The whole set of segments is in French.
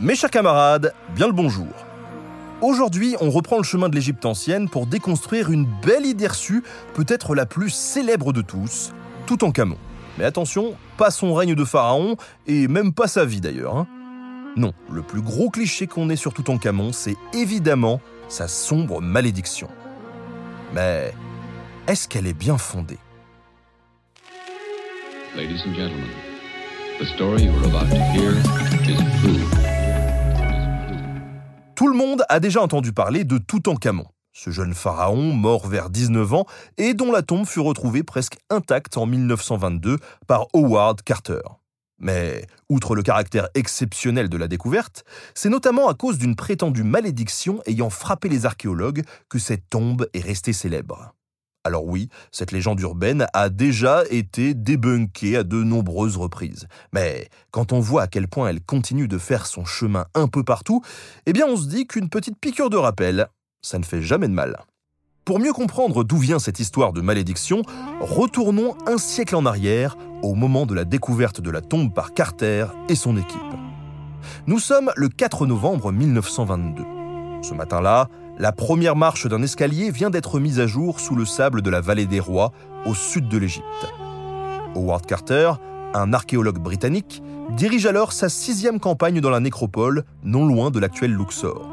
Mes chers camarades, bien le bonjour. Aujourd'hui, on reprend le chemin de l'Égypte ancienne pour déconstruire une belle idée reçue, peut-être la plus célèbre de tous, Toutankhamon. Mais attention, pas son règne de pharaon, et même pas sa vie d'ailleurs. hein. Non, le plus gros cliché qu'on ait sur Toutankhamon, c'est évidemment sa sombre malédiction. Mais est-ce qu'elle est bien fondée? Ladies and gentlemen, the story about to hear is true. Tout le monde a déjà entendu parler de Toutankhamon, ce jeune pharaon mort vers 19 ans et dont la tombe fut retrouvée presque intacte en 1922 par Howard Carter. Mais, outre le caractère exceptionnel de la découverte, c'est notamment à cause d'une prétendue malédiction ayant frappé les archéologues que cette tombe est restée célèbre. Alors oui, cette légende urbaine a déjà été débunkée à de nombreuses reprises. Mais quand on voit à quel point elle continue de faire son chemin un peu partout, eh bien on se dit qu'une petite piqûre de rappel, ça ne fait jamais de mal. Pour mieux comprendre d'où vient cette histoire de malédiction, retournons un siècle en arrière, au moment de la découverte de la tombe par Carter et son équipe. Nous sommes le 4 novembre 1922. Ce matin-là, la première marche d'un escalier vient d'être mise à jour sous le sable de la vallée des rois, au sud de l'Égypte. Howard Carter, un archéologue britannique, dirige alors sa sixième campagne dans la nécropole, non loin de l'actuel Luxor.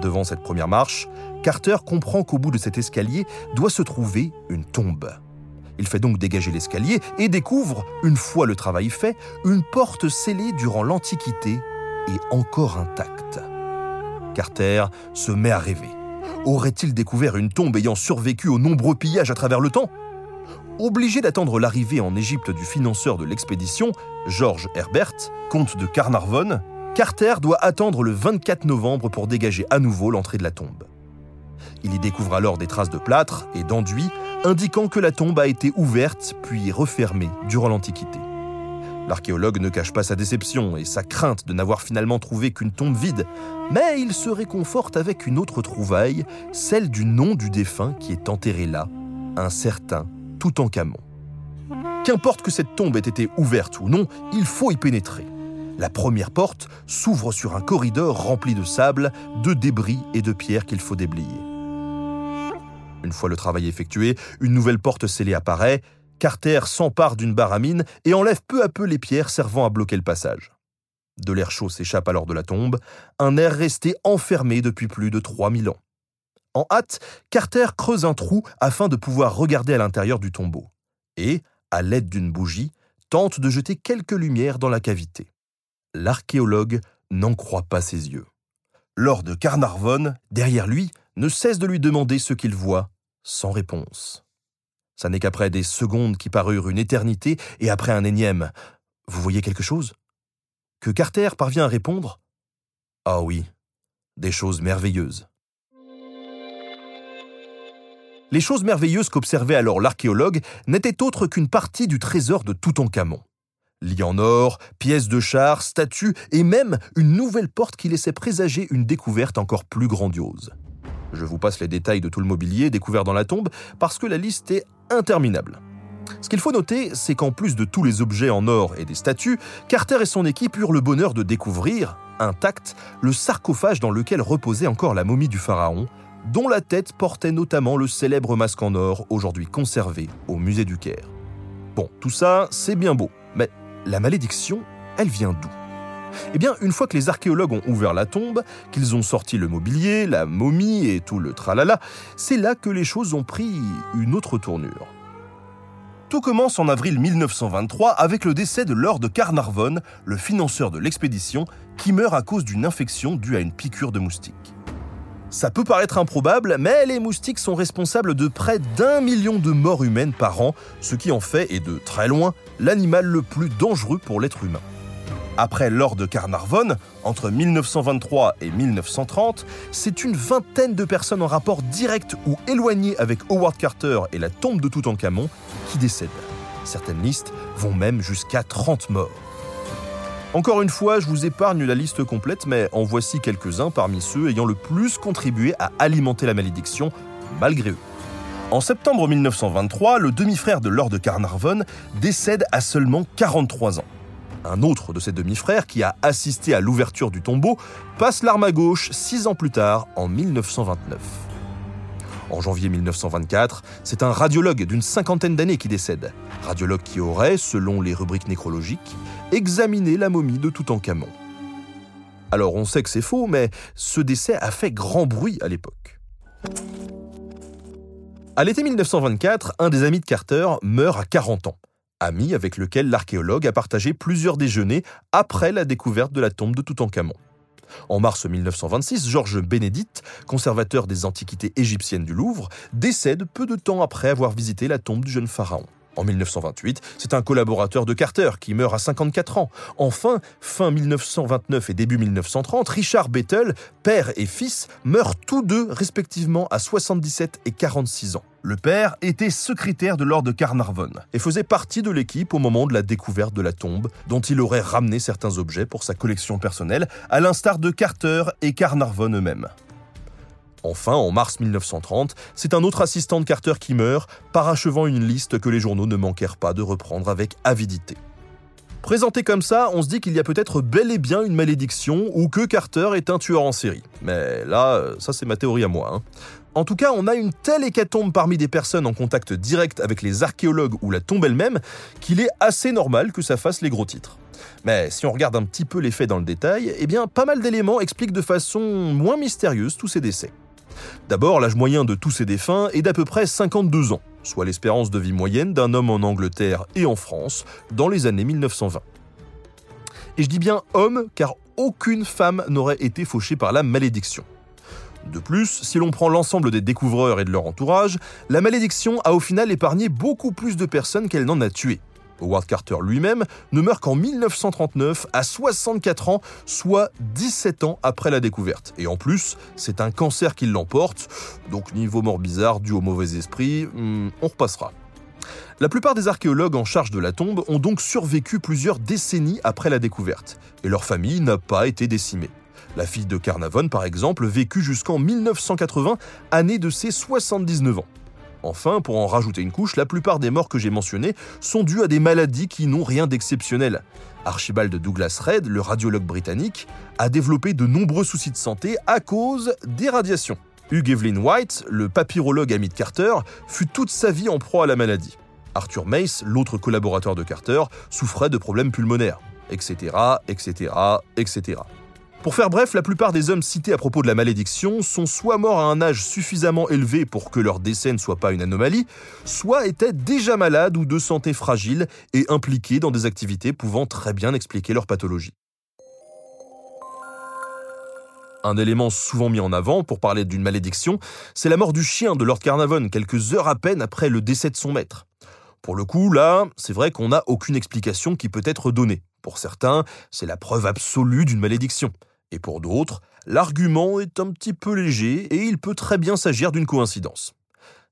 Devant cette première marche, Carter comprend qu'au bout de cet escalier doit se trouver une tombe. Il fait donc dégager l'escalier et découvre, une fois le travail fait, une porte scellée durant l'Antiquité et encore intacte. Carter se met à rêver. Aurait-il découvert une tombe ayant survécu aux nombreux pillages à travers le temps? Obligé d'attendre l'arrivée en Égypte du financeur de l'expédition, George Herbert, comte de Carnarvon, Carter doit attendre le 24 novembre pour dégager à nouveau l'entrée de la tombe. Il y découvre alors des traces de plâtre et d'enduit indiquant que la tombe a été ouverte puis refermée durant l'Antiquité. L'archéologue ne cache pas sa déception et sa crainte de n'avoir finalement trouvé qu'une tombe vide, mais il se réconforte avec une autre trouvaille, celle du nom du défunt qui est enterré là, un certain Toutankhamon. Qu'importe que cette tombe ait été ouverte ou non, il faut y pénétrer. La première porte s'ouvre sur un corridor rempli de sable, de débris et de pierres qu'il faut déblayer. Une fois le travail effectué, une nouvelle porte scellée apparaît. Carter s'empare d'une baramine et enlève peu à peu les pierres servant à bloquer le passage. De l'air chaud s'échappe alors de la tombe, un air resté enfermé depuis plus de 3000 ans. En hâte, Carter creuse un trou afin de pouvoir regarder à l'intérieur du tombeau. Et, à l'aide d'une bougie, tente de jeter quelques lumières dans la cavité. L'archéologue n'en croit pas ses yeux. Lord Carnarvon, derrière lui, ne cesse de lui demander ce qu'il voit, sans réponse. Ça n'est qu'après des secondes qui parurent une éternité et après un énième Vous voyez quelque chose? Que Carter parvient à répondre? Ah oui, des choses merveilleuses. Les choses merveilleuses qu'observait alors l'archéologue n'étaient autres qu'une partie du trésor de Toutankhamon. Lits en or, pièces de char, statues et même une nouvelle porte qui laissait présager une découverte encore plus grandiose. Je vous passe les détails de tout le mobilier découvert dans la tombe parce que la liste est interminable. Ce qu'il faut noter, c'est qu'en plus de tous les objets en or et des statues, Carter et son équipe eurent le bonheur de découvrir, intact, le sarcophage dans lequel reposait encore la momie du pharaon, dont la tête portait notamment le célèbre masque en or aujourd'hui conservé au musée du Caire. Bon, tout ça, c'est bien beau, mais la malédiction, elle vient d'où? Eh bien, une fois que les archéologues ont ouvert la tombe, qu'ils ont sorti le mobilier, la momie et tout le tralala, c'est là que les choses ont pris une autre tournure. Tout commence en avril 1923 avec le décès de Lord Carnarvon, le financeur de l'expédition, qui meurt à cause d'une infection due à une piqûre de moustique. Ça peut paraître improbable, mais les moustiques sont responsables de près d'un million de morts humaines par an, ce qui en fait, et de très loin, l'animal le plus dangereux pour l'être humain. Après l'or de Carnarvon, entre 1923 et 1930, c'est une vingtaine de personnes en rapport direct ou éloigné avec Howard Carter et la tombe de Toutankhamon qui décèdent. Certaines listes vont même jusqu'à 30 morts. Encore une fois, je vous épargne la liste complète, mais en voici quelques-uns parmi ceux ayant le plus contribué à alimenter la malédiction, malgré eux. En septembre 1923, le demi-frère de Lord Carnarvon décède à seulement 43 ans. Un autre de ses demi-frères, qui a assisté à l'ouverture du tombeau, passe l'arme à gauche six ans plus tard, en 1929. En janvier 1924, c'est un radiologue d'une cinquantaine d'années qui décède. Radiologue qui aurait, selon les rubriques nécrologiques, examiné la momie de Toutankhamon. Alors on sait que c'est faux, mais ce décès a fait grand bruit à l'époque. À l'été 1924, un des amis de Carter meurt à 40 ans ami avec lequel l'archéologue a partagé plusieurs déjeuners après la découverte de la tombe de Toutankhamon. En mars 1926, Georges Bénédicte, conservateur des antiquités égyptiennes du Louvre, décède peu de temps après avoir visité la tombe du jeune pharaon. En 1928, c'est un collaborateur de Carter qui meurt à 54 ans. Enfin, fin 1929 et début 1930, Richard Bettel, père et fils, meurent tous deux respectivement à 77 et 46 ans. Le père était secrétaire de Lord Carnarvon et faisait partie de l'équipe au moment de la découverte de la tombe, dont il aurait ramené certains objets pour sa collection personnelle, à l'instar de Carter et Carnarvon eux-mêmes. Enfin, en mars 1930, c'est un autre assistant de Carter qui meurt, parachevant une liste que les journaux ne manquèrent pas de reprendre avec avidité. Présenté comme ça, on se dit qu'il y a peut-être bel et bien une malédiction ou que Carter est un tueur en série. Mais là, ça c'est ma théorie à moi. Hein. En tout cas, on a une telle hécatombe parmi des personnes en contact direct avec les archéologues ou la tombe elle-même qu'il est assez normal que ça fasse les gros titres. Mais si on regarde un petit peu les faits dans le détail, eh bien pas mal d'éléments expliquent de façon moins mystérieuse tous ces décès. D'abord, l'âge moyen de tous ces défunts est d'à peu près 52 ans, soit l'espérance de vie moyenne d'un homme en Angleterre et en France dans les années 1920. Et je dis bien homme car aucune femme n'aurait été fauchée par la malédiction. De plus, si l'on prend l'ensemble des découvreurs et de leur entourage, la malédiction a au final épargné beaucoup plus de personnes qu'elle n'en a tuées. Howard Carter lui-même ne meurt qu'en 1939 à 64 ans, soit 17 ans après la découverte. Et en plus, c'est un cancer qui l'emporte, donc niveau mort bizarre dû au mauvais esprit, hmm, on repassera. La plupart des archéologues en charge de la tombe ont donc survécu plusieurs décennies après la découverte, et leur famille n'a pas été décimée. La fille de Carnavon, par exemple, vécut jusqu'en 1980, année de ses 79 ans. Enfin, pour en rajouter une couche, la plupart des morts que j'ai mentionnées sont dues à des maladies qui n'ont rien d'exceptionnel. Archibald Douglas Reid, le radiologue britannique, a développé de nombreux soucis de santé à cause des radiations. Hugh Evelyn White, le papyrologue ami de Carter, fut toute sa vie en proie à la maladie. Arthur Mace, l'autre collaborateur de Carter, souffrait de problèmes pulmonaires, etc., etc., etc. Pour faire bref, la plupart des hommes cités à propos de la malédiction sont soit morts à un âge suffisamment élevé pour que leur décès ne soit pas une anomalie, soit étaient déjà malades ou de santé fragile et impliqués dans des activités pouvant très bien expliquer leur pathologie. Un élément souvent mis en avant pour parler d'une malédiction, c'est la mort du chien de Lord Carnavon quelques heures à peine après le décès de son maître. Pour le coup, là, c'est vrai qu'on n'a aucune explication qui peut être donnée. Pour certains, c'est la preuve absolue d'une malédiction. Et pour d'autres, l'argument est un petit peu léger et il peut très bien s'agir d'une coïncidence.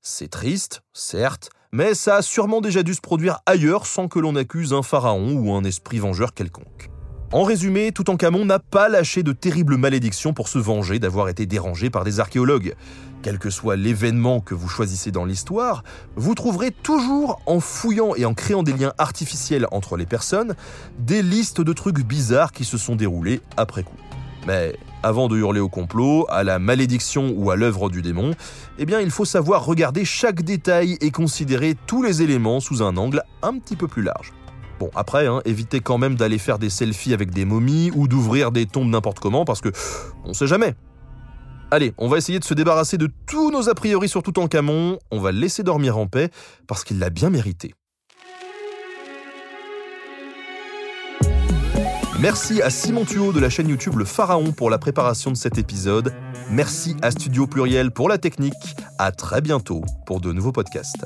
C'est triste, certes, mais ça a sûrement déjà dû se produire ailleurs sans que l'on accuse un pharaon ou un esprit vengeur quelconque. En résumé, Toutankhamon n'a pas lâché de terribles malédictions pour se venger d'avoir été dérangé par des archéologues. Quel que soit l'événement que vous choisissez dans l'histoire, vous trouverez toujours, en fouillant et en créant des liens artificiels entre les personnes, des listes de trucs bizarres qui se sont déroulés après coup. Mais avant de hurler au complot, à la malédiction ou à l'œuvre du démon, eh bien il faut savoir regarder chaque détail et considérer tous les éléments sous un angle un petit peu plus large. Bon, après, hein, évitez quand même d'aller faire des selfies avec des momies ou d'ouvrir des tombes n'importe comment parce que on sait jamais. Allez, on va essayer de se débarrasser de tous nos a priori sur tout en camon. On va le laisser dormir en paix parce qu'il l'a bien mérité. Merci à Simon Thuot de la chaîne YouTube Le Pharaon pour la préparation de cet épisode. Merci à Studio Pluriel pour la technique. À très bientôt pour de nouveaux podcasts.